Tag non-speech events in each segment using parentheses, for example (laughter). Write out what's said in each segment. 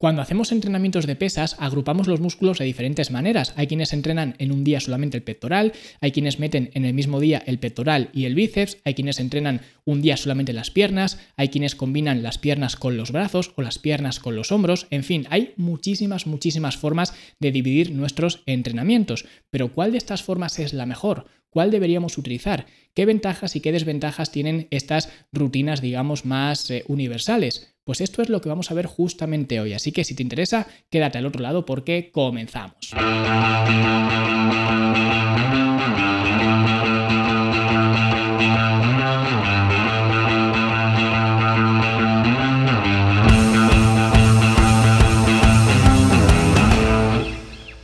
Cuando hacemos entrenamientos de pesas, agrupamos los músculos de diferentes maneras. Hay quienes entrenan en un día solamente el pectoral, hay quienes meten en el mismo día el pectoral y el bíceps, hay quienes entrenan un día solamente las piernas, hay quienes combinan las piernas con los brazos o las piernas con los hombros, en fin, hay muchísimas, muchísimas formas de dividir nuestros entrenamientos. Pero ¿cuál de estas formas es la mejor? ¿Cuál deberíamos utilizar? ¿Qué ventajas y qué desventajas tienen estas rutinas, digamos, más eh, universales? Pues esto es lo que vamos a ver justamente hoy, así que si te interesa, quédate al otro lado porque comenzamos.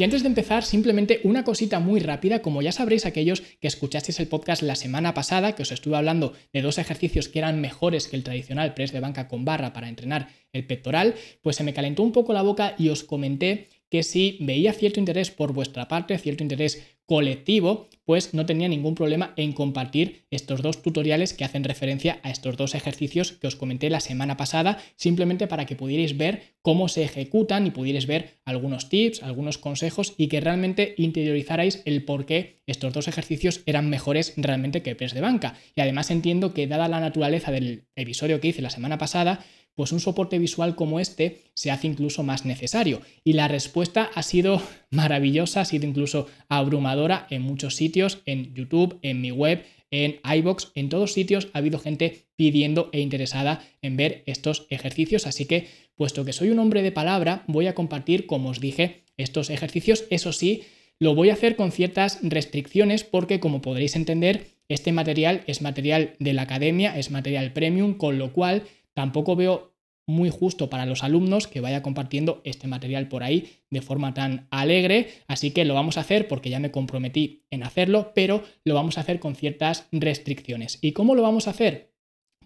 Antes de empezar, simplemente una cosita muy rápida, como ya sabréis aquellos que escuchasteis el podcast la semana pasada, que os estuve hablando de dos ejercicios que eran mejores que el tradicional press de banca con barra para entrenar el pectoral, pues se me calentó un poco la boca y os comenté que si veía cierto interés por vuestra parte, cierto interés colectivo, pues no tenía ningún problema en compartir estos dos tutoriales que hacen referencia a estos dos ejercicios que os comenté la semana pasada, simplemente para que pudierais ver cómo se ejecutan y pudierais ver algunos tips, algunos consejos y que realmente interiorizarais el por qué estos dos ejercicios eran mejores realmente que press de banca. Y además entiendo que dada la naturaleza del episodio que hice la semana pasada, pues un soporte visual como este se hace incluso más necesario. Y la respuesta ha sido (laughs) maravillosa, ha sido incluso abrumadora en muchos sitios, en YouTube, en mi web, en iBox, en todos sitios ha habido gente pidiendo e interesada en ver estos ejercicios. Así que, puesto que soy un hombre de palabra, voy a compartir, como os dije, estos ejercicios. Eso sí, lo voy a hacer con ciertas restricciones porque, como podréis entender, este material es material de la academia, es material premium, con lo cual Tampoco veo muy justo para los alumnos que vaya compartiendo este material por ahí de forma tan alegre, así que lo vamos a hacer porque ya me comprometí en hacerlo, pero lo vamos a hacer con ciertas restricciones. ¿Y cómo lo vamos a hacer?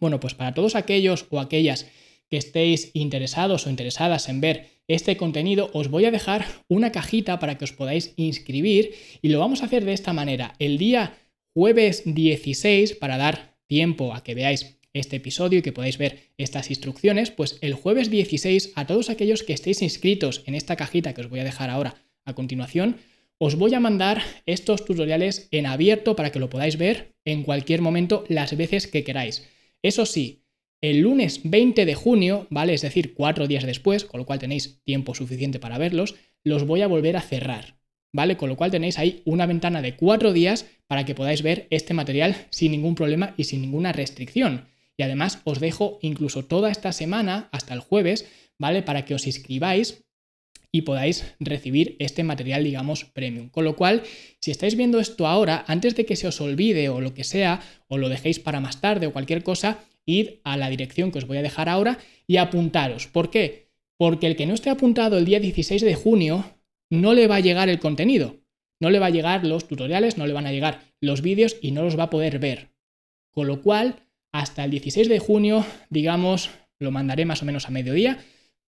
Bueno, pues para todos aquellos o aquellas que estéis interesados o interesadas en ver este contenido, os voy a dejar una cajita para que os podáis inscribir y lo vamos a hacer de esta manera. El día jueves 16, para dar tiempo a que veáis este episodio y que podáis ver estas instrucciones, pues el jueves 16 a todos aquellos que estéis inscritos en esta cajita que os voy a dejar ahora a continuación, os voy a mandar estos tutoriales en abierto para que lo podáis ver en cualquier momento las veces que queráis. Eso sí, el lunes 20 de junio, ¿vale? Es decir, cuatro días después, con lo cual tenéis tiempo suficiente para verlos, los voy a volver a cerrar, ¿vale? Con lo cual tenéis ahí una ventana de cuatro días para que podáis ver este material sin ningún problema y sin ninguna restricción. Y además os dejo incluso toda esta semana, hasta el jueves, ¿vale? Para que os inscribáis y podáis recibir este material, digamos, premium. Con lo cual, si estáis viendo esto ahora, antes de que se os olvide o lo que sea, o lo dejéis para más tarde o cualquier cosa, id a la dirección que os voy a dejar ahora y apuntaros. ¿Por qué? Porque el que no esté apuntado el día 16 de junio, no le va a llegar el contenido. No le va a llegar los tutoriales, no le van a llegar los vídeos y no los va a poder ver. Con lo cual, hasta el 16 de junio, digamos, lo mandaré más o menos a mediodía,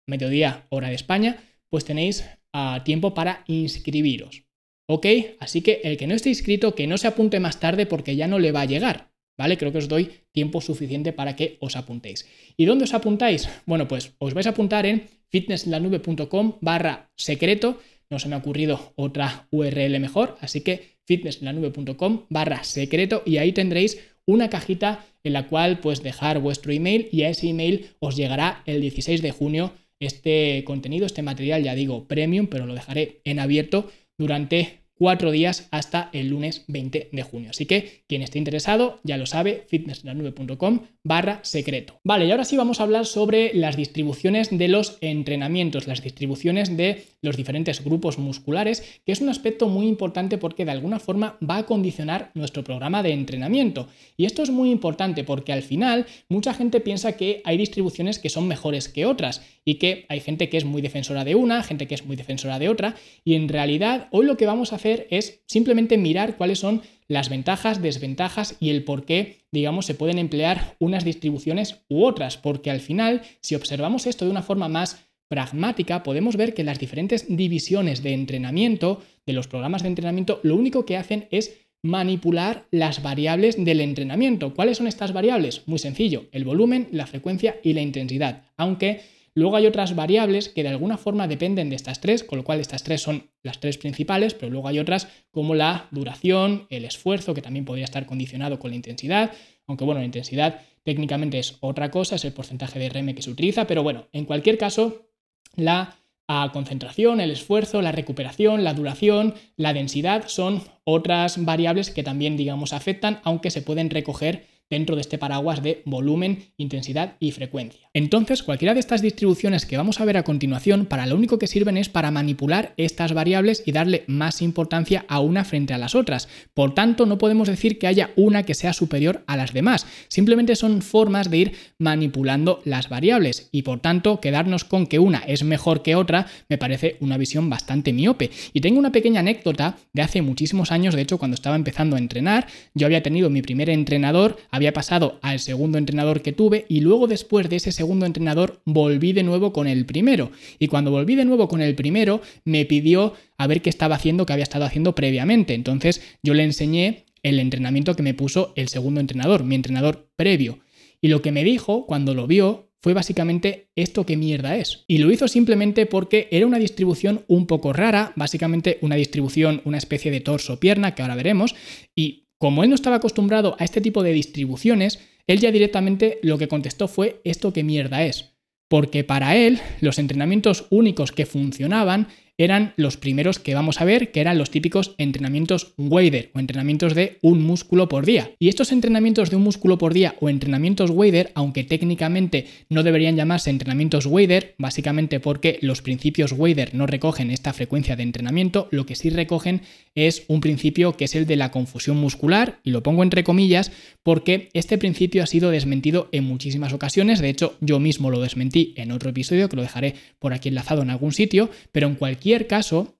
mediodía hora de España, pues tenéis ah, tiempo para inscribiros. ¿Ok? Así que el que no esté inscrito, que no se apunte más tarde porque ya no le va a llegar. ¿Vale? Creo que os doy tiempo suficiente para que os apuntéis. ¿Y dónde os apuntáis? Bueno, pues os vais a apuntar en fitnesslanube.com barra secreto. No se me ha ocurrido otra URL mejor, así que fitnesslanube.com barra secreto y ahí tendréis una cajita en la cual pues dejar vuestro email y a ese email os llegará el 16 de junio este contenido, este material, ya digo, premium, pero lo dejaré en abierto durante cuatro días hasta el lunes 20 de junio. Así que quien esté interesado ya lo sabe, fitnesslanube.com barra secreto. Vale, y ahora sí vamos a hablar sobre las distribuciones de los entrenamientos, las distribuciones de los diferentes grupos musculares, que es un aspecto muy importante porque de alguna forma va a condicionar nuestro programa de entrenamiento. Y esto es muy importante porque al final mucha gente piensa que hay distribuciones que son mejores que otras y que hay gente que es muy defensora de una, gente que es muy defensora de otra, y en realidad hoy lo que vamos a es simplemente mirar cuáles son las ventajas, desventajas y el por qué, digamos, se pueden emplear unas distribuciones u otras, porque al final, si observamos esto de una forma más pragmática, podemos ver que las diferentes divisiones de entrenamiento, de los programas de entrenamiento, lo único que hacen es manipular las variables del entrenamiento. ¿Cuáles son estas variables? Muy sencillo, el volumen, la frecuencia y la intensidad, aunque Luego hay otras variables que de alguna forma dependen de estas tres, con lo cual estas tres son las tres principales, pero luego hay otras como la duración, el esfuerzo, que también podría estar condicionado con la intensidad, aunque bueno, la intensidad técnicamente es otra cosa, es el porcentaje de RM que se utiliza, pero bueno, en cualquier caso, la ah, concentración, el esfuerzo, la recuperación, la duración, la densidad son otras variables que también, digamos, afectan, aunque se pueden recoger dentro de este paraguas de volumen, intensidad y frecuencia. Entonces, cualquiera de estas distribuciones que vamos a ver a continuación, para lo único que sirven es para manipular estas variables y darle más importancia a una frente a las otras. Por tanto, no podemos decir que haya una que sea superior a las demás. Simplemente son formas de ir manipulando las variables y por tanto quedarnos con que una es mejor que otra me parece una visión bastante miope. Y tengo una pequeña anécdota de hace muchísimos años, de hecho cuando estaba empezando a entrenar, yo había tenido mi primer entrenador, había pasado al segundo entrenador que tuve y luego después de ese segundo entrenador volví de nuevo con el primero. Y cuando volví de nuevo con el primero me pidió a ver qué estaba haciendo, qué había estado haciendo previamente. Entonces yo le enseñé el entrenamiento que me puso el segundo entrenador, mi entrenador previo. Y lo que me dijo cuando lo vio fue básicamente esto qué mierda es. Y lo hizo simplemente porque era una distribución un poco rara, básicamente una distribución, una especie de torso-pierna que ahora veremos, y como él no estaba acostumbrado a este tipo de distribuciones, él ya directamente lo que contestó fue esto qué mierda es. Porque para él los entrenamientos únicos que funcionaban eran los primeros que vamos a ver, que eran los típicos entrenamientos Wader o entrenamientos de un músculo por día. Y estos entrenamientos de un músculo por día o entrenamientos Wader, aunque técnicamente no deberían llamarse entrenamientos Wader, básicamente porque los principios Wader no recogen esta frecuencia de entrenamiento, lo que sí recogen es un principio que es el de la confusión muscular, y lo pongo entre comillas porque este principio ha sido desmentido en muchísimas ocasiones, de hecho yo mismo lo desmentí en otro episodio que lo dejaré por aquí enlazado en algún sitio, pero en cualquier cualquier caso,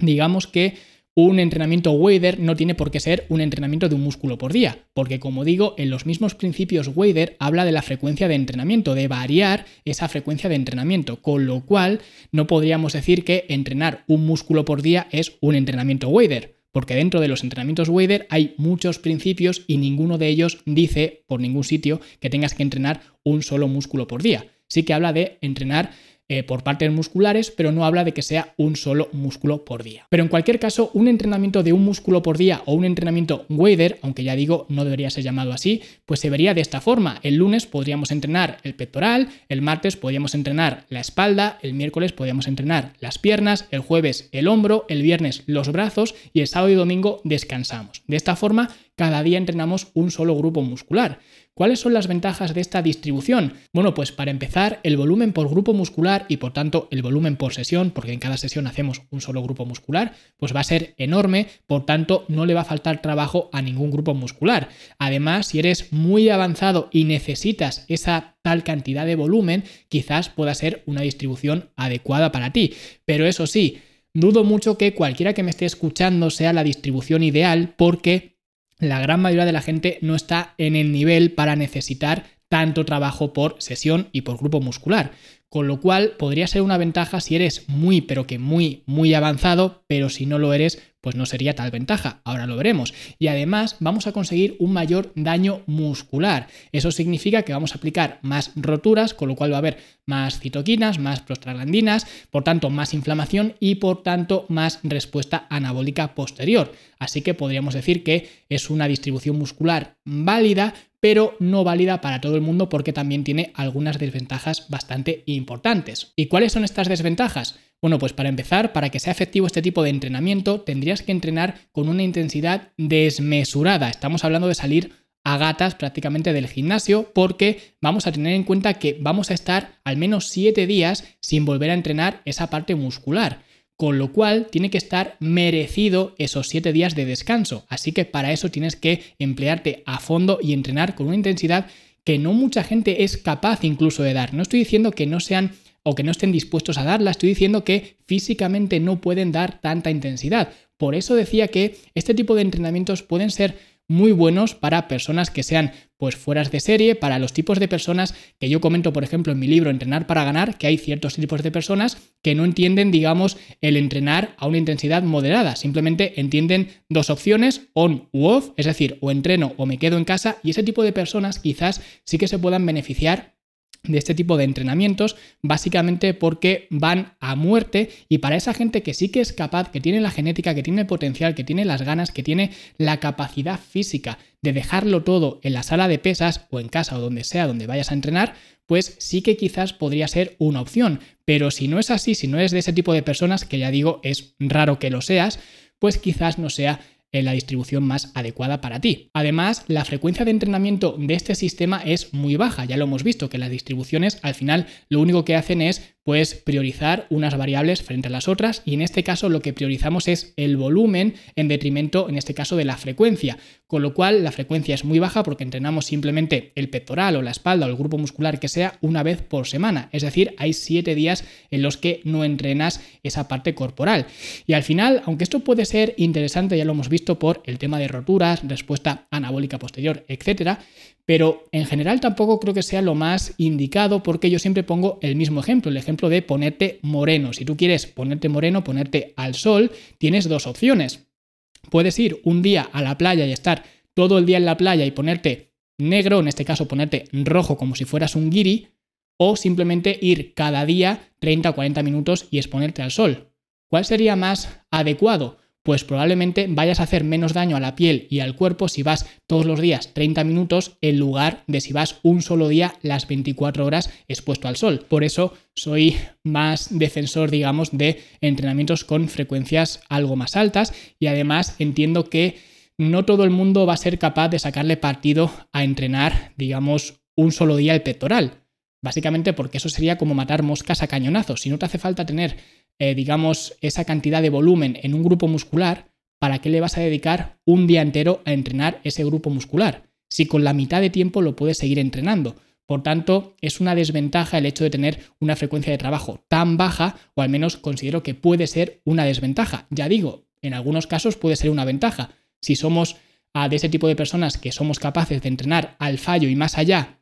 digamos que un entrenamiento Wader no tiene por qué ser un entrenamiento de un músculo por día, porque como digo, en los mismos principios Wader habla de la frecuencia de entrenamiento, de variar esa frecuencia de entrenamiento, con lo cual no podríamos decir que entrenar un músculo por día es un entrenamiento Wader, porque dentro de los entrenamientos Wader hay muchos principios y ninguno de ellos dice por ningún sitio que tengas que entrenar un solo músculo por día. Sí que habla de entrenar eh, por partes musculares, pero no habla de que sea un solo músculo por día. Pero en cualquier caso, un entrenamiento de un músculo por día o un entrenamiento wader, aunque ya digo, no debería ser llamado así, pues se vería de esta forma. El lunes podríamos entrenar el pectoral, el martes podríamos entrenar la espalda, el miércoles podríamos entrenar las piernas, el jueves el hombro, el viernes los brazos y el sábado y domingo descansamos. De esta forma, cada día entrenamos un solo grupo muscular. ¿Cuáles son las ventajas de esta distribución? Bueno, pues para empezar, el volumen por grupo muscular y por tanto el volumen por sesión, porque en cada sesión hacemos un solo grupo muscular, pues va a ser enorme, por tanto no le va a faltar trabajo a ningún grupo muscular. Además, si eres muy avanzado y necesitas esa tal cantidad de volumen, quizás pueda ser una distribución adecuada para ti. Pero eso sí, dudo mucho que cualquiera que me esté escuchando sea la distribución ideal porque la gran mayoría de la gente no está en el nivel para necesitar tanto trabajo por sesión y por grupo muscular. Con lo cual podría ser una ventaja si eres muy, pero que muy, muy avanzado, pero si no lo eres, pues no sería tal ventaja. Ahora lo veremos. Y además vamos a conseguir un mayor daño muscular. Eso significa que vamos a aplicar más roturas, con lo cual va a haber más citoquinas, más prostaglandinas, por tanto más inflamación y por tanto más respuesta anabólica posterior. Así que podríamos decir que es una distribución muscular válida, pero no válida para todo el mundo porque también tiene algunas desventajas bastante importantes. ¿Y cuáles son estas desventajas? Bueno, pues para empezar, para que sea efectivo este tipo de entrenamiento, tendrías que entrenar con una intensidad desmesurada. Estamos hablando de salir a gatas prácticamente del gimnasio porque vamos a tener en cuenta que vamos a estar al menos 7 días sin volver a entrenar esa parte muscular con lo cual tiene que estar merecido esos 7 días de descanso. Así que para eso tienes que emplearte a fondo y entrenar con una intensidad que no mucha gente es capaz incluso de dar. No estoy diciendo que no sean o que no estén dispuestos a darla, estoy diciendo que físicamente no pueden dar tanta intensidad. Por eso decía que este tipo de entrenamientos pueden ser muy buenos para personas que sean pues fueras de serie, para los tipos de personas que yo comento, por ejemplo, en mi libro Entrenar para ganar, que hay ciertos tipos de personas que no entienden, digamos, el entrenar a una intensidad moderada, simplemente entienden dos opciones, on u off, es decir, o entreno o me quedo en casa, y ese tipo de personas quizás sí que se puedan beneficiar de este tipo de entrenamientos, básicamente porque van a muerte y para esa gente que sí que es capaz, que tiene la genética, que tiene el potencial, que tiene las ganas, que tiene la capacidad física de dejarlo todo en la sala de pesas o en casa o donde sea donde vayas a entrenar, pues sí que quizás podría ser una opción. Pero si no es así, si no es de ese tipo de personas, que ya digo, es raro que lo seas, pues quizás no sea la distribución más adecuada para ti. Además, la frecuencia de entrenamiento de este sistema es muy baja, ya lo hemos visto, que las distribuciones al final lo único que hacen es pues priorizar unas variables frente a las otras y en este caso lo que priorizamos es el volumen en detrimento, en este caso, de la frecuencia, con lo cual la frecuencia es muy baja porque entrenamos simplemente el pectoral o la espalda o el grupo muscular que sea una vez por semana, es decir, hay siete días en los que no entrenas esa parte corporal. Y al final, aunque esto puede ser interesante, ya lo hemos visto por el tema de roturas, respuesta anabólica posterior, etcétera, pero en general tampoco creo que sea lo más indicado porque yo siempre pongo el mismo ejemplo, el ejemplo de ponerte moreno. Si tú quieres ponerte moreno, ponerte al sol, tienes dos opciones. Puedes ir un día a la playa y estar todo el día en la playa y ponerte negro, en este caso ponerte rojo como si fueras un guiri, o simplemente ir cada día 30 o 40 minutos y exponerte al sol. ¿Cuál sería más adecuado? Pues probablemente vayas a hacer menos daño a la piel y al cuerpo si vas todos los días 30 minutos en lugar de si vas un solo día las 24 horas expuesto al sol. Por eso soy más defensor, digamos, de entrenamientos con frecuencias algo más altas y además entiendo que no todo el mundo va a ser capaz de sacarle partido a entrenar, digamos, un solo día el pectoral. Básicamente porque eso sería como matar moscas a cañonazos. Si no te hace falta tener eh, digamos, esa cantidad de volumen en un grupo muscular, ¿para qué le vas a dedicar un día entero a entrenar ese grupo muscular? Si con la mitad de tiempo lo puedes seguir entrenando. Por tanto, es una desventaja el hecho de tener una frecuencia de trabajo tan baja, o al menos considero que puede ser una desventaja. Ya digo, en algunos casos puede ser una ventaja. Si somos a de ese tipo de personas que somos capaces de entrenar al fallo y más allá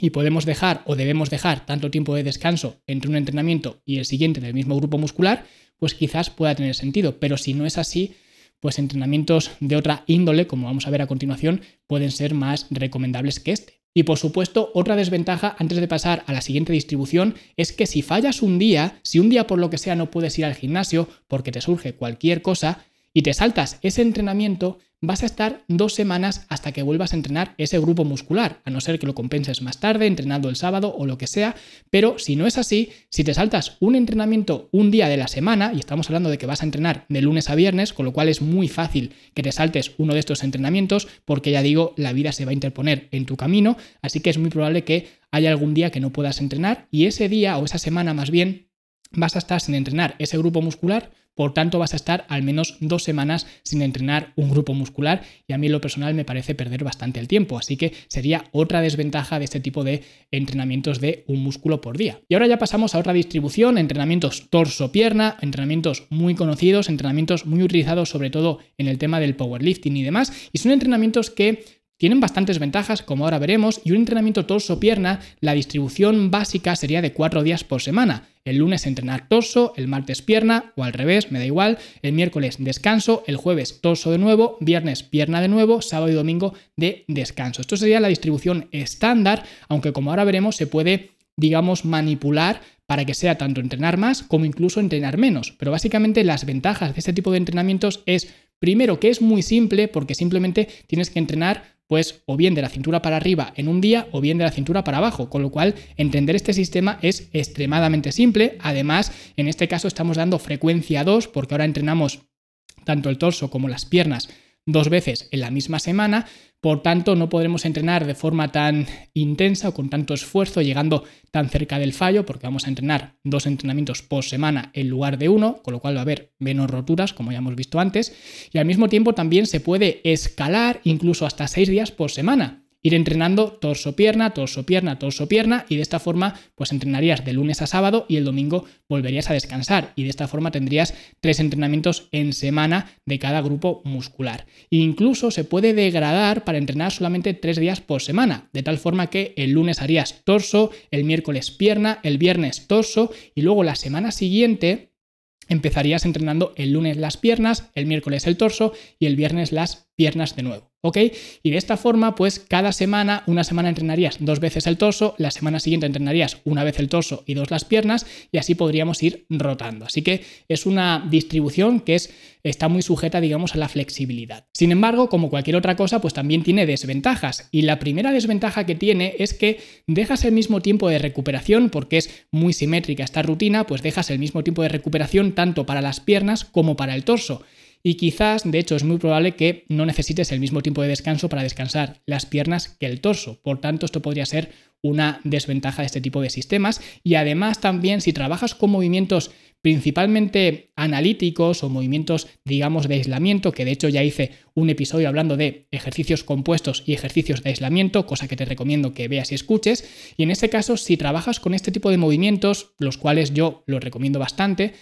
y podemos dejar o debemos dejar tanto tiempo de descanso entre un entrenamiento y el siguiente del mismo grupo muscular, pues quizás pueda tener sentido. Pero si no es así, pues entrenamientos de otra índole, como vamos a ver a continuación, pueden ser más recomendables que este. Y por supuesto, otra desventaja antes de pasar a la siguiente distribución es que si fallas un día, si un día por lo que sea no puedes ir al gimnasio porque te surge cualquier cosa y te saltas ese entrenamiento, vas a estar dos semanas hasta que vuelvas a entrenar ese grupo muscular, a no ser que lo compenses más tarde, entrenando el sábado o lo que sea, pero si no es así, si te saltas un entrenamiento un día de la semana, y estamos hablando de que vas a entrenar de lunes a viernes, con lo cual es muy fácil que te saltes uno de estos entrenamientos, porque ya digo, la vida se va a interponer en tu camino, así que es muy probable que haya algún día que no puedas entrenar y ese día o esa semana más bien vas a estar sin entrenar ese grupo muscular, por tanto vas a estar al menos dos semanas sin entrenar un grupo muscular y a mí lo personal me parece perder bastante el tiempo, así que sería otra desventaja de este tipo de entrenamientos de un músculo por día. Y ahora ya pasamos a otra distribución, entrenamientos torso-pierna, entrenamientos muy conocidos, entrenamientos muy utilizados sobre todo en el tema del powerlifting y demás, y son entrenamientos que tienen bastantes ventajas, como ahora veremos, y un entrenamiento torso-pierna, la distribución básica sería de cuatro días por semana. El lunes entrenar torso, el martes pierna, o al revés, me da igual. El miércoles descanso, el jueves torso de nuevo, viernes pierna de nuevo, sábado y domingo de descanso. Esto sería la distribución estándar, aunque como ahora veremos se puede, digamos, manipular para que sea tanto entrenar más como incluso entrenar menos. Pero básicamente las ventajas de este tipo de entrenamientos es, primero, que es muy simple porque simplemente tienes que entrenar pues o bien de la cintura para arriba en un día o bien de la cintura para abajo, con lo cual entender este sistema es extremadamente simple. Además, en este caso estamos dando frecuencia 2 porque ahora entrenamos tanto el torso como las piernas dos veces en la misma semana, por tanto no podremos entrenar de forma tan intensa o con tanto esfuerzo, llegando tan cerca del fallo, porque vamos a entrenar dos entrenamientos por semana en lugar de uno, con lo cual va a haber menos roturas, como ya hemos visto antes, y al mismo tiempo también se puede escalar incluso hasta seis días por semana ir entrenando torso-pierna, torso-pierna, torso-pierna y de esta forma pues entrenarías de lunes a sábado y el domingo volverías a descansar y de esta forma tendrías tres entrenamientos en semana de cada grupo muscular. E incluso se puede degradar para entrenar solamente tres días por semana, de tal forma que el lunes harías torso, el miércoles pierna, el viernes torso y luego la semana siguiente empezarías entrenando el lunes las piernas, el miércoles el torso y el viernes las piernas de nuevo. ¿Ok? Y de esta forma, pues cada semana, una semana entrenarías dos veces el torso, la semana siguiente entrenarías una vez el torso y dos las piernas, y así podríamos ir rotando. Así que es una distribución que es, está muy sujeta, digamos, a la flexibilidad. Sin embargo, como cualquier otra cosa, pues también tiene desventajas. Y la primera desventaja que tiene es que dejas el mismo tiempo de recuperación, porque es muy simétrica esta rutina, pues dejas el mismo tiempo de recuperación tanto para las piernas como para el torso y quizás, de hecho, es muy probable que no necesites el mismo tiempo de descanso para descansar las piernas que el torso. Por tanto, esto podría ser una desventaja de este tipo de sistemas y además también si trabajas con movimientos principalmente analíticos o movimientos, digamos, de aislamiento, que de hecho ya hice un episodio hablando de ejercicios compuestos y ejercicios de aislamiento, cosa que te recomiendo que veas y escuches. Y en este caso, si trabajas con este tipo de movimientos, los cuales yo los recomiendo bastante,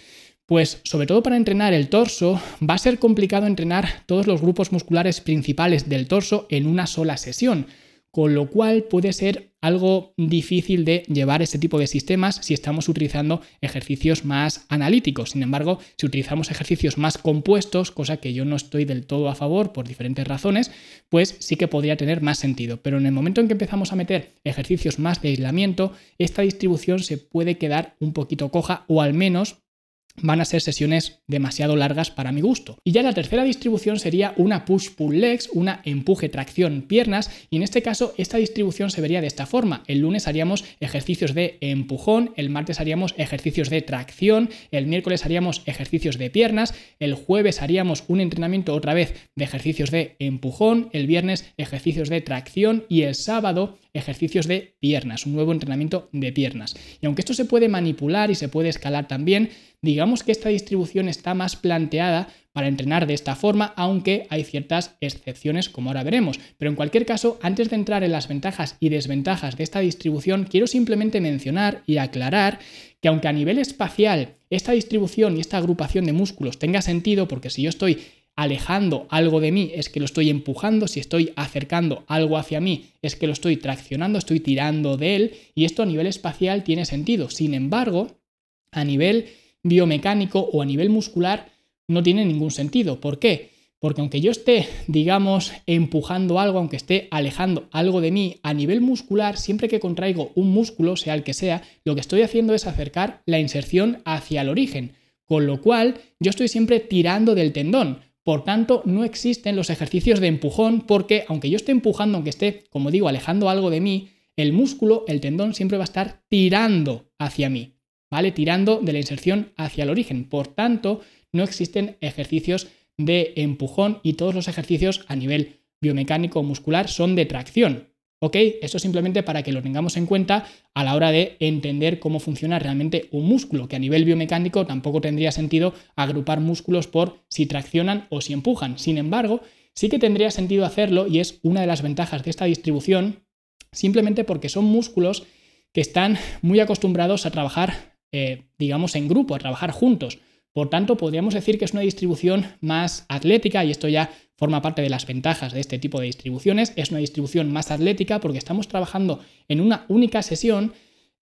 pues sobre todo para entrenar el torso va a ser complicado entrenar todos los grupos musculares principales del torso en una sola sesión, con lo cual puede ser algo difícil de llevar este tipo de sistemas si estamos utilizando ejercicios más analíticos. Sin embargo, si utilizamos ejercicios más compuestos, cosa que yo no estoy del todo a favor por diferentes razones, pues sí que podría tener más sentido. Pero en el momento en que empezamos a meter ejercicios más de aislamiento, esta distribución se puede quedar un poquito coja o al menos van a ser sesiones demasiado largas para mi gusto. Y ya la tercera distribución sería una push-pull legs, una empuje-tracción piernas, y en este caso esta distribución se vería de esta forma. El lunes haríamos ejercicios de empujón, el martes haríamos ejercicios de tracción, el miércoles haríamos ejercicios de piernas, el jueves haríamos un entrenamiento otra vez de ejercicios de empujón, el viernes ejercicios de tracción y el sábado ejercicios de piernas, un nuevo entrenamiento de piernas. Y aunque esto se puede manipular y se puede escalar también, digamos que esta distribución está más planteada para entrenar de esta forma, aunque hay ciertas excepciones como ahora veremos. Pero en cualquier caso, antes de entrar en las ventajas y desventajas de esta distribución, quiero simplemente mencionar y aclarar que aunque a nivel espacial esta distribución y esta agrupación de músculos tenga sentido, porque si yo estoy alejando algo de mí es que lo estoy empujando, si estoy acercando algo hacia mí es que lo estoy traccionando, estoy tirando de él y esto a nivel espacial tiene sentido. Sin embargo, a nivel biomecánico o a nivel muscular no tiene ningún sentido. ¿Por qué? Porque aunque yo esté, digamos, empujando algo, aunque esté alejando algo de mí, a nivel muscular, siempre que contraigo un músculo, sea el que sea, lo que estoy haciendo es acercar la inserción hacia el origen. Con lo cual, yo estoy siempre tirando del tendón. Por tanto, no existen los ejercicios de empujón porque aunque yo esté empujando, aunque esté, como digo, alejando algo de mí, el músculo, el tendón, siempre va a estar tirando hacia mí, ¿vale? Tirando de la inserción hacia el origen. Por tanto, no existen ejercicios de empujón y todos los ejercicios a nivel biomecánico muscular son de tracción. ¿Ok? Esto simplemente para que lo tengamos en cuenta a la hora de entender cómo funciona realmente un músculo, que a nivel biomecánico tampoco tendría sentido agrupar músculos por si traccionan o si empujan. Sin embargo, sí que tendría sentido hacerlo y es una de las ventajas de esta distribución, simplemente porque son músculos que están muy acostumbrados a trabajar, eh, digamos, en grupo, a trabajar juntos. Por tanto, podríamos decir que es una distribución más atlética y esto ya forma parte de las ventajas de este tipo de distribuciones. Es una distribución más atlética porque estamos trabajando en una única sesión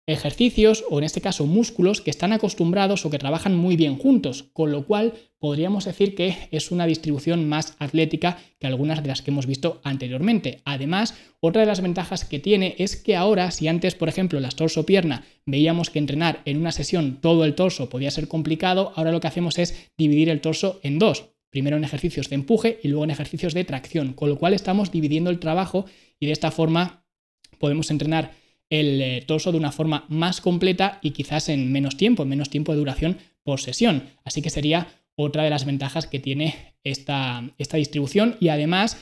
ejercicios o en este caso músculos que están acostumbrados o que trabajan muy bien juntos, con lo cual podríamos decir que es una distribución más atlética que algunas de las que hemos visto anteriormente. Además, otra de las ventajas que tiene es que ahora, si antes, por ejemplo, las torso-pierna veíamos que entrenar en una sesión todo el torso podía ser complicado, ahora lo que hacemos es dividir el torso en dos. Primero en ejercicios de empuje y luego en ejercicios de tracción, con lo cual estamos dividiendo el trabajo y de esta forma podemos entrenar el eh, torso de una forma más completa y quizás en menos tiempo, en menos tiempo de duración por sesión. Así que sería otra de las ventajas que tiene esta, esta distribución y además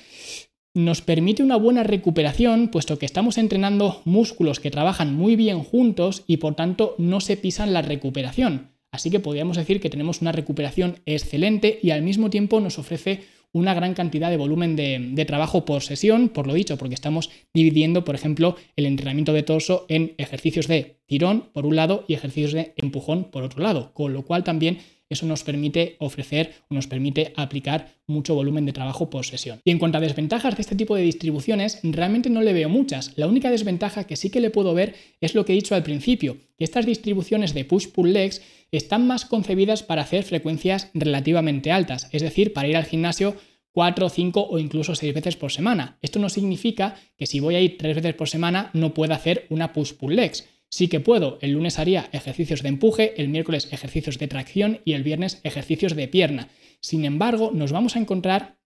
nos permite una buena recuperación, puesto que estamos entrenando músculos que trabajan muy bien juntos y por tanto no se pisan la recuperación. Así que podríamos decir que tenemos una recuperación excelente y al mismo tiempo nos ofrece una gran cantidad de volumen de, trabajo por sesión, por lo dicho, porque estamos dividiendo, por ejemplo, el entrenamiento de torso en ejercicios de tirón por un lado y ejercicios de empujón por otro lado, con lo cual también eso nos permite ofrecer o nos permite aplicar mucho volumen de trabajo por sesión. Y en cuanto a desventajas de este tipo de distribuciones, realmente no le veo muchas. La única desventaja que sí que le puedo ver es lo que he dicho al principio, que estas distribuciones de push-pull legs están más concebidas para hacer frecuencias relativamente altas, es decir, para ir al gimnasio cuatro, cinco o incluso seis veces por semana. Esto no significa que si voy a ir tres veces por semana no pueda hacer una push-pull legs. Sí que puedo. El lunes haría ejercicios de empuje, el miércoles ejercicios de tracción y el viernes ejercicios de pierna. Sin embargo, nos vamos a encontrar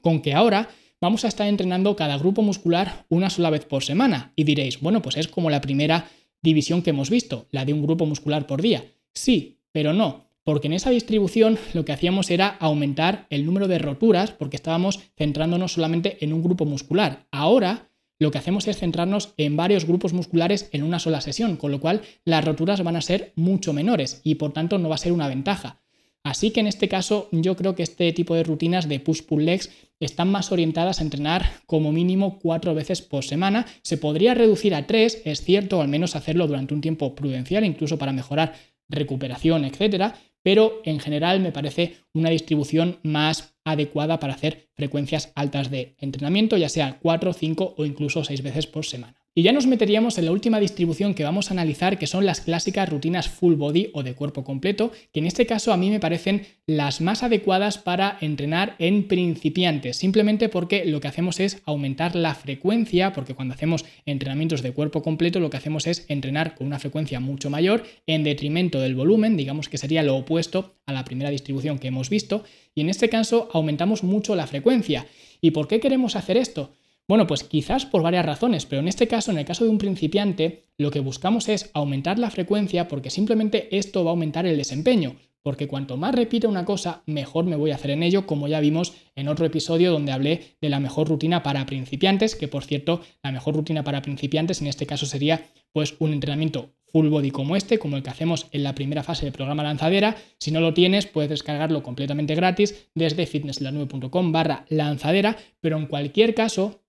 con que ahora vamos a estar entrenando cada grupo muscular una sola vez por semana. Y diréis, bueno, pues es como la primera división que hemos visto, la de un grupo muscular por día. Sí, pero no, porque en esa distribución lo que hacíamos era aumentar el número de roturas porque estábamos centrándonos solamente en un grupo muscular. Ahora lo que hacemos es centrarnos en varios grupos musculares en una sola sesión, con lo cual las roturas van a ser mucho menores y por tanto no va a ser una ventaja. Así que en este caso yo creo que este tipo de rutinas de push-pull legs están más orientadas a entrenar como mínimo cuatro veces por semana. Se podría reducir a tres, es cierto, o al menos hacerlo durante un tiempo prudencial, incluso para mejorar recuperación, etcétera, pero en general me parece una distribución más adecuada para hacer frecuencias altas de entrenamiento, ya sea 4, 5 o incluso 6 veces por semana. Y ya nos meteríamos en la última distribución que vamos a analizar, que son las clásicas rutinas full body o de cuerpo completo, que en este caso a mí me parecen las más adecuadas para entrenar en principiantes, simplemente porque lo que hacemos es aumentar la frecuencia, porque cuando hacemos entrenamientos de cuerpo completo lo que hacemos es entrenar con una frecuencia mucho mayor en detrimento del volumen, digamos que sería lo opuesto a la primera distribución que hemos visto, y en este caso aumentamos mucho la frecuencia. ¿Y por qué queremos hacer esto? Bueno, pues quizás por varias razones, pero en este caso, en el caso de un principiante, lo que buscamos es aumentar la frecuencia porque simplemente esto va a aumentar el desempeño, porque cuanto más repito una cosa, mejor me voy a hacer en ello, como ya vimos en otro episodio donde hablé de la mejor rutina para principiantes, que por cierto, la mejor rutina para principiantes en este caso sería pues un entrenamiento full body como este, como el que hacemos en la primera fase del programa lanzadera. Si no lo tienes, puedes descargarlo completamente gratis desde fitnesslanube.com barra lanzadera, pero en cualquier caso,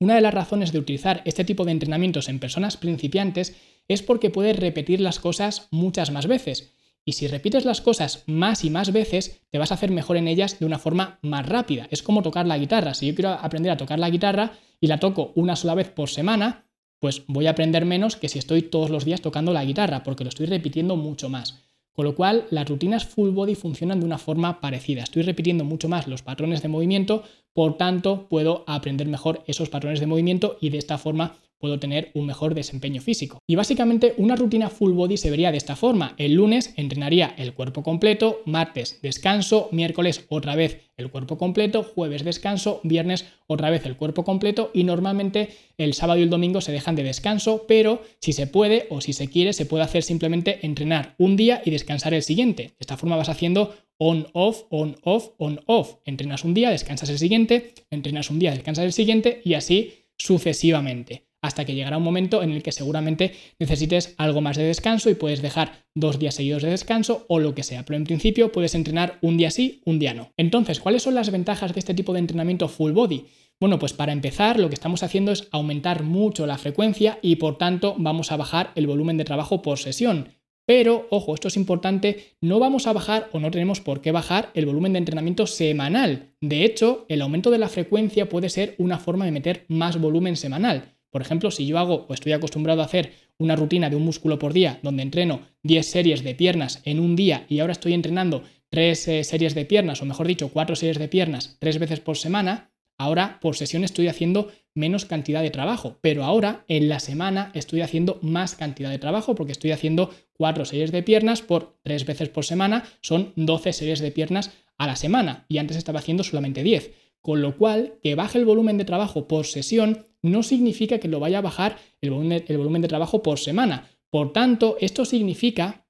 una de las razones de utilizar este tipo de entrenamientos en personas principiantes es porque puedes repetir las cosas muchas más veces. Y si repites las cosas más y más veces, te vas a hacer mejor en ellas de una forma más rápida. Es como tocar la guitarra. Si yo quiero aprender a tocar la guitarra y la toco una sola vez por semana, pues voy a aprender menos que si estoy todos los días tocando la guitarra, porque lo estoy repitiendo mucho más. Con lo cual, las rutinas full body funcionan de una forma parecida. Estoy repitiendo mucho más los patrones de movimiento, por tanto, puedo aprender mejor esos patrones de movimiento y de esta forma puedo tener un mejor desempeño físico. Y básicamente una rutina full body se vería de esta forma. El lunes entrenaría el cuerpo completo, martes descanso, miércoles otra vez el cuerpo completo, jueves descanso, viernes otra vez el cuerpo completo y normalmente el sábado y el domingo se dejan de descanso, pero si se puede o si se quiere se puede hacer simplemente entrenar un día y descansar el siguiente. De esta forma vas haciendo on-off, on-off, on-off. Entrenas un día, descansas el siguiente, entrenas un día, descansas el siguiente y así sucesivamente hasta que llegará un momento en el que seguramente necesites algo más de descanso y puedes dejar dos días seguidos de descanso o lo que sea, pero en principio puedes entrenar un día sí, un día no. Entonces, ¿cuáles son las ventajas de este tipo de entrenamiento full body? Bueno, pues para empezar lo que estamos haciendo es aumentar mucho la frecuencia y por tanto vamos a bajar el volumen de trabajo por sesión. Pero, ojo, esto es importante, no vamos a bajar o no tenemos por qué bajar el volumen de entrenamiento semanal. De hecho, el aumento de la frecuencia puede ser una forma de meter más volumen semanal. Por ejemplo, si yo hago o estoy acostumbrado a hacer una rutina de un músculo por día donde entreno 10 series de piernas en un día y ahora estoy entrenando 3 eh, series de piernas, o mejor dicho, 4 series de piernas 3 veces por semana, ahora por sesión estoy haciendo menos cantidad de trabajo, pero ahora en la semana estoy haciendo más cantidad de trabajo porque estoy haciendo 4 series de piernas por 3 veces por semana, son 12 series de piernas a la semana y antes estaba haciendo solamente 10. Con lo cual, que baje el volumen de trabajo por sesión no significa que lo vaya a bajar el volumen, de trabajo por semana. Por tanto, esto significa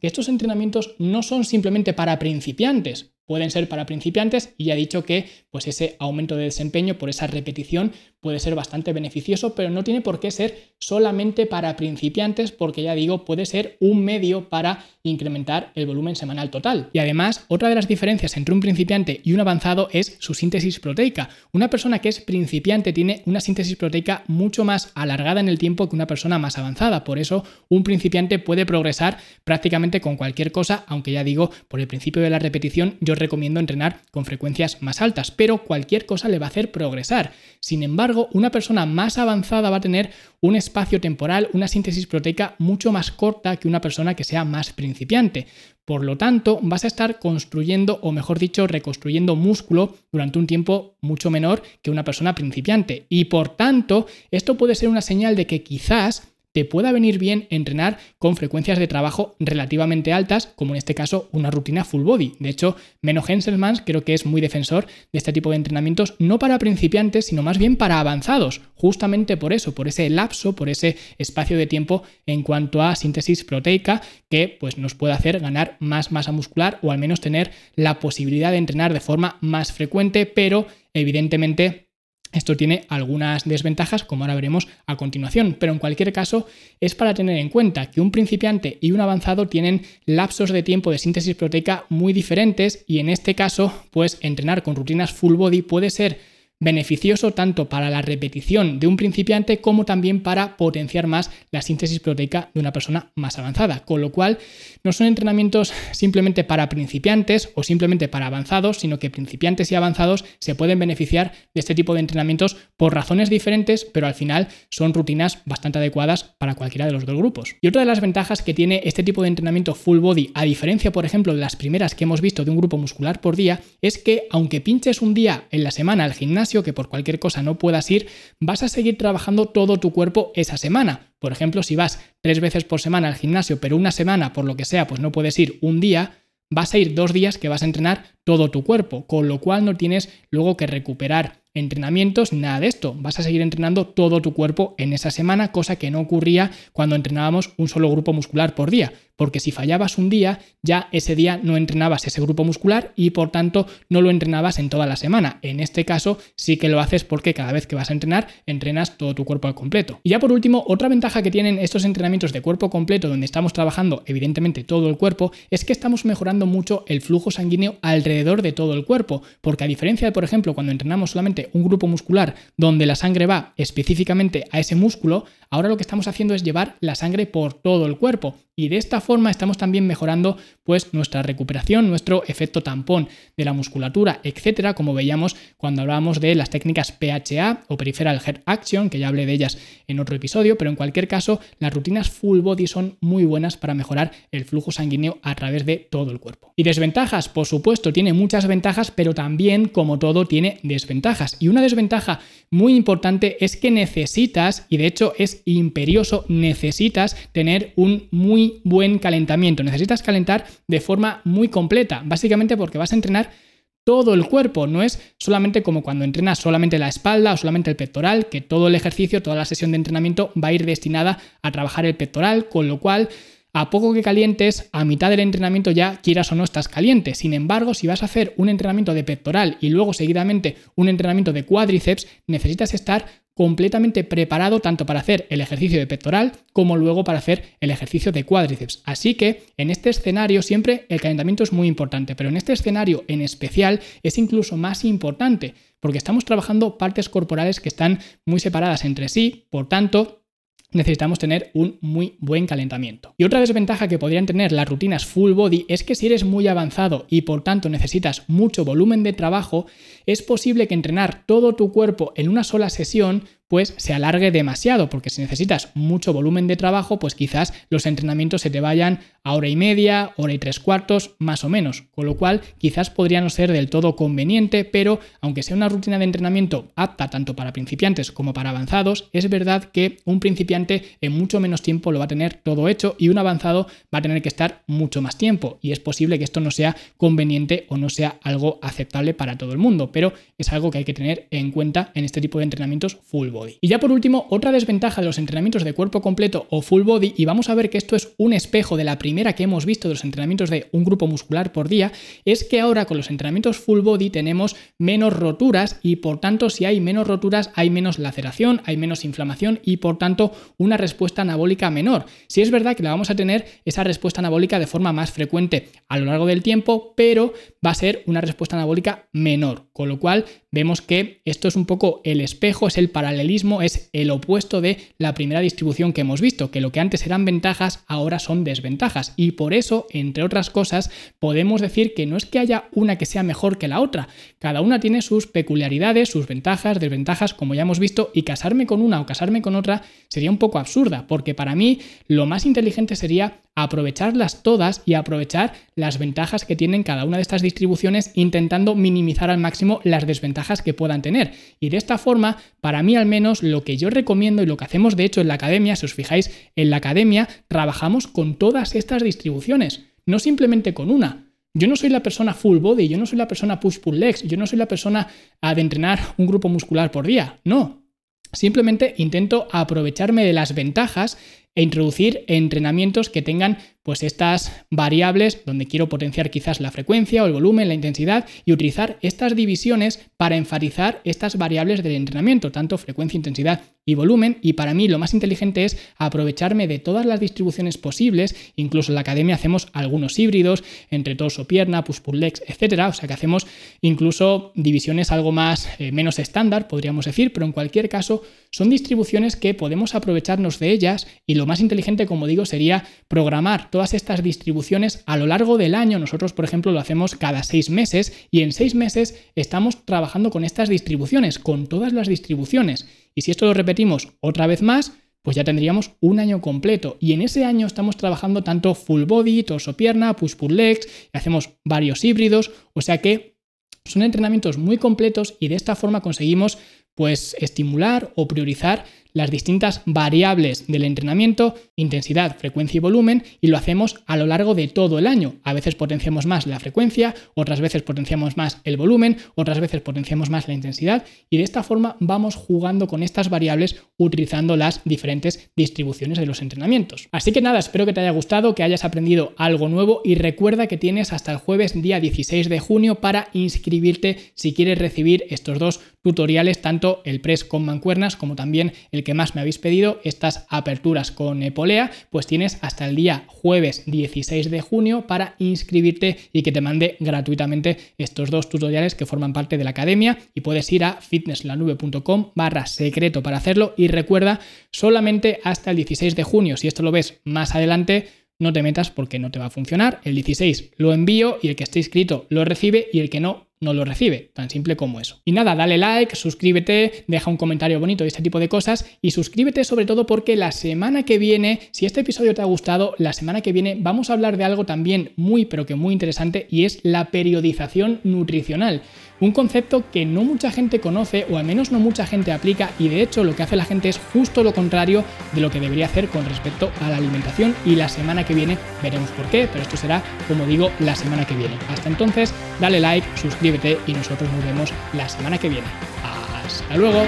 que estos entrenamientos no son simplemente para principiantes, pueden ser para principiantes y ya he dicho que pues ese aumento de desempeño por esa repetición puede ser bastante beneficioso, pero no tiene por qué ser solamente para principiantes porque ya digo, puede ser un medio para incrementar el volumen semanal total. Y además, otra de las diferencias entre un principiante y un avanzado es su síntesis proteica. Una persona que es principiante tiene una síntesis proteica mucho más alargada en el tiempo que una persona más avanzada, por eso un principiante puede progresar prácticamente con cualquier cosa, aunque ya digo, por el principio de la repetición yo recomiendo entrenar con frecuencias más altas, pero cualquier cosa le va a hacer progresar. Sin embargo, una persona más avanzada va a tener un espacio temporal, una síntesis proteica mucho más corta que una persona que sea más principiante. Por lo tanto, vas a estar construyendo, o mejor dicho, reconstruyendo músculo durante un tiempo mucho menor que una persona principiante. Y por tanto, esto puede ser una señal de que quizás te pueda venir bien entrenar con frecuencias de trabajo relativamente altas, como en este caso una rutina full body. De hecho, Meno Henselmans creo que es muy defensor de este tipo de entrenamientos, no para principiantes, sino más bien para avanzados, justamente por eso, por ese lapso, por ese espacio de tiempo en cuanto a síntesis proteica que pues, nos puede hacer ganar más masa muscular o al menos tener la posibilidad de entrenar de forma más frecuente, pero evidentemente esto tiene algunas desventajas, como ahora veremos a continuación, pero en cualquier caso es para tener en cuenta que un principiante y un avanzado tienen lapsos de tiempo de síntesis proteica muy diferentes y en este caso, pues entrenar con rutinas full body puede ser beneficioso tanto para la repetición de un principiante como también para potenciar más la síntesis proteica de una persona más avanzada. Con lo cual, no son entrenamientos simplemente para principiantes o simplemente para avanzados, sino que principiantes y avanzados se pueden beneficiar de este tipo de entrenamientos por razones diferentes, pero al final son rutinas bastante adecuadas para cualquiera de los dos grupos. Y otra de las ventajas que tiene este tipo de entrenamiento full body, a diferencia, por ejemplo, de las primeras que hemos visto de un grupo muscular por día, es que aunque pinches un día en la semana al gimnasio, que por cualquier cosa no puedas ir, vas a seguir trabajando todo tu cuerpo esa semana. Por ejemplo, si vas tres veces por semana al gimnasio, pero una semana, por lo que sea, pues no puedes ir un día, vas a ir dos días que vas a entrenar todo tu cuerpo, con lo cual no tienes luego que recuperar entrenamientos, nada de esto. Vas a seguir entrenando todo tu cuerpo en esa semana, cosa que no ocurría cuando entrenábamos un solo grupo muscular por día porque si fallabas un día, ya ese día no entrenabas ese grupo muscular y por tanto no lo entrenabas en toda la semana. En este caso sí que lo haces porque cada vez que vas a entrenar, entrenas todo tu cuerpo al completo. Y ya por último, otra ventaja que tienen estos entrenamientos de cuerpo completo donde estamos trabajando evidentemente todo el cuerpo es que estamos mejorando mucho el flujo sanguíneo alrededor de todo el cuerpo, porque a diferencia de por ejemplo cuando entrenamos solamente un grupo muscular donde la sangre va específicamente a ese músculo, ahora lo que estamos haciendo es llevar la sangre por todo el cuerpo y de esta forma estamos también mejorando pues nuestra recuperación, nuestro efecto tampón de la musculatura, etcétera, como veíamos cuando hablábamos de las técnicas PHA o Peripheral Head Action, que ya hablé de ellas en otro episodio, pero en cualquier caso, las rutinas full body son muy buenas para mejorar el flujo sanguíneo a través de todo el cuerpo. Y desventajas, por supuesto, tiene muchas ventajas, pero también, como todo, tiene desventajas. Y una desventaja muy importante es que necesitas, y de hecho es imperioso, necesitas tener un muy buen calentamiento. Necesitas calentar de forma muy completa, básicamente porque vas a entrenar todo el cuerpo, no es solamente como cuando entrenas solamente la espalda o solamente el pectoral, que todo el ejercicio, toda la sesión de entrenamiento va a ir destinada a trabajar el pectoral, con lo cual a poco que calientes, a mitad del entrenamiento ya quieras o no estás caliente. Sin embargo, si vas a hacer un entrenamiento de pectoral y luego seguidamente un entrenamiento de cuádriceps, necesitas estar completamente preparado tanto para hacer el ejercicio de pectoral como luego para hacer el ejercicio de cuádriceps. Así que en este escenario siempre el calentamiento es muy importante, pero en este escenario en especial es incluso más importante porque estamos trabajando partes corporales que están muy separadas entre sí, por tanto, necesitamos tener un muy buen calentamiento. Y otra desventaja que podrían tener las rutinas full body es que si eres muy avanzado y por tanto necesitas mucho volumen de trabajo, es posible que entrenar todo tu cuerpo en una sola sesión pues se alargue demasiado, porque si necesitas mucho volumen de trabajo, pues quizás los entrenamientos se te vayan a hora y media, hora y tres cuartos, más o menos, con lo cual quizás podría no ser del todo conveniente, pero aunque sea una rutina de entrenamiento apta tanto para principiantes como para avanzados, es verdad que un principiante en mucho menos tiempo lo va a tener todo hecho y un avanzado va a tener que estar mucho más tiempo y es posible que esto no sea conveniente o no sea algo aceptable para todo el mundo, pero es algo que hay que tener en cuenta en este tipo de entrenamientos full body. Y ya por último, otra desventaja de los entrenamientos de cuerpo completo o full body, y vamos a ver que esto es un espejo de la primera que hemos visto de los entrenamientos de un grupo muscular por día, es que ahora con los entrenamientos full body tenemos menos roturas y por tanto si hay menos roturas hay menos laceración, hay menos inflamación y por tanto una respuesta anabólica menor. Si es verdad que la vamos a tener esa respuesta anabólica de forma más frecuente a lo largo del tiempo, pero va a ser una respuesta anabólica menor, lo cual vemos que esto es un poco el espejo, es el paralelismo es el opuesto de la primera distribución que hemos visto, que lo que antes eran ventajas ahora son desventajas. Y por eso, entre otras cosas, podemos decir que no es que haya una que sea mejor que la otra. Cada una tiene sus peculiaridades, sus ventajas, desventajas, como ya hemos visto, y casarme con una o casarme con otra sería un poco absurda, porque para mí lo más inteligente sería aprovecharlas todas y aprovechar las ventajas que tienen cada una de estas distribuciones intentando minimizar al máximo las desventajas que puedan tener. Y de esta forma, para mí al menos, lo que yo recomiendo y lo que hacemos de hecho en la academia, si os fijáis, en la academia trabajamos con todas estas distribuciones, no simplemente con una. Yo no soy la persona full body, yo no soy la persona push-pull legs, yo no soy la persona de entrenar un grupo muscular por día, no. Simplemente intento aprovecharme de las ventajas e introducir entrenamientos que tengan pues estas variables donde quiero potenciar quizás la frecuencia o el volumen, la intensidad y utilizar estas divisiones para enfatizar estas variables del entrenamiento, tanto frecuencia, intensidad y volumen. Y para mí lo más inteligente es aprovecharme de todas las distribuciones posibles. Incluso en la academia hacemos algunos híbridos entre torso, pierna, push pull legs, etcétera. O sea que hacemos incluso divisiones algo más eh, menos estándar, podríamos decir, pero en cualquier caso son distribuciones que podemos aprovecharnos de ellas y lo más inteligente, como digo, sería programar todas estas distribuciones a lo largo del año. Nosotros, por ejemplo, lo hacemos cada seis meses y en seis meses estamos trabajando con estas distribuciones, con todas las distribuciones. Y si esto lo repetimos otra vez más, pues ya tendríamos un año completo. Y en ese año estamos trabajando tanto full body, torso pierna, push pull legs, hacemos varios híbridos, o sea que son entrenamientos muy completos y de esta forma conseguimos pues estimular o priorizar las distintas variables del entrenamiento, intensidad, frecuencia y volumen, y lo hacemos a lo largo de todo el año. A veces potenciamos más la frecuencia, otras veces potenciamos más el volumen, otras veces potenciamos más la intensidad, y de esta forma vamos jugando con estas variables utilizando las diferentes distribuciones de los entrenamientos. Así que nada, espero que te haya gustado, que hayas aprendido algo nuevo y recuerda que tienes hasta el jueves día 16 de junio para inscribirte si quieres recibir estos dos tutoriales, tanto el press con mancuernas como también el que más me habéis pedido, estas aperturas con polea, pues tienes hasta el día jueves 16 de junio para inscribirte y que te mande gratuitamente estos dos tutoriales que forman parte de la academia y puedes ir a fitnesslanube.com barra secreto para hacerlo y recuerda solamente hasta el 16 de junio, si esto lo ves más adelante, no te metas porque no te va a funcionar. El 16 lo envío y el que esté inscrito lo recibe y el que no no lo recibe, tan simple como eso. Y nada, dale like, suscríbete, deja un comentario bonito y este tipo de cosas y suscríbete sobre todo porque la semana que viene, si este episodio te ha gustado, la semana que viene vamos a hablar de algo también muy pero que muy interesante y es la periodización nutricional. Un concepto que no mucha gente conoce o al menos no mucha gente aplica y de hecho lo que hace la gente es justo lo contrario de lo que debería hacer con respecto a la alimentación y la semana que viene veremos por qué, pero esto será como digo la semana que viene. Hasta entonces, dale like, suscríbete y nosotros nos vemos la semana que viene. Hasta luego.